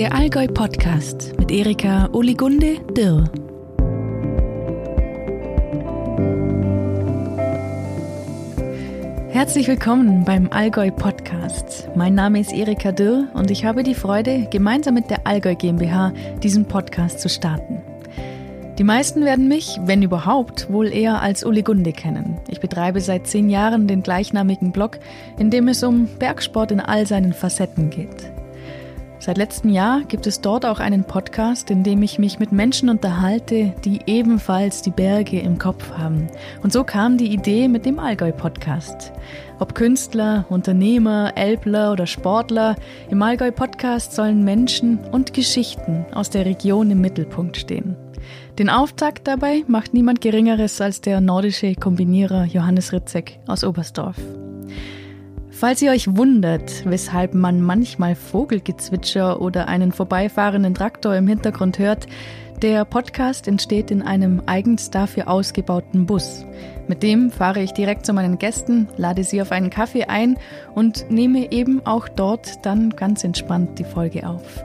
Der Allgäu Podcast mit Erika Oligunde Dirr. Herzlich willkommen beim Allgäu Podcast. Mein Name ist Erika Dirr und ich habe die Freude, gemeinsam mit der Allgäu GmbH diesen Podcast zu starten. Die meisten werden mich, wenn überhaupt, wohl eher als Uli Gunde kennen. Ich betreibe seit zehn Jahren den gleichnamigen Blog, in dem es um Bergsport in all seinen Facetten geht. Seit letztem Jahr gibt es dort auch einen Podcast, in dem ich mich mit Menschen unterhalte, die ebenfalls die Berge im Kopf haben. Und so kam die Idee mit dem Allgäu-Podcast. Ob Künstler, Unternehmer, Elbler oder Sportler, im Allgäu-Podcast sollen Menschen und Geschichten aus der Region im Mittelpunkt stehen. Den Auftakt dabei macht niemand Geringeres als der nordische Kombinierer Johannes Ritzek aus Oberstdorf. Falls ihr euch wundert, weshalb man manchmal Vogelgezwitscher oder einen vorbeifahrenden Traktor im Hintergrund hört, der Podcast entsteht in einem eigens dafür ausgebauten Bus. Mit dem fahre ich direkt zu meinen Gästen, lade sie auf einen Kaffee ein und nehme eben auch dort dann ganz entspannt die Folge auf.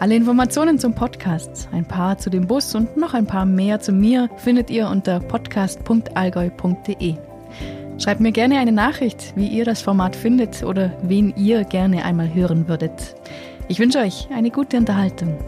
Alle Informationen zum Podcast, ein paar zu dem Bus und noch ein paar mehr zu mir findet ihr unter podcast.allgäu.de. Schreibt mir gerne eine Nachricht, wie ihr das Format findet oder wen ihr gerne einmal hören würdet. Ich wünsche euch eine gute Unterhaltung.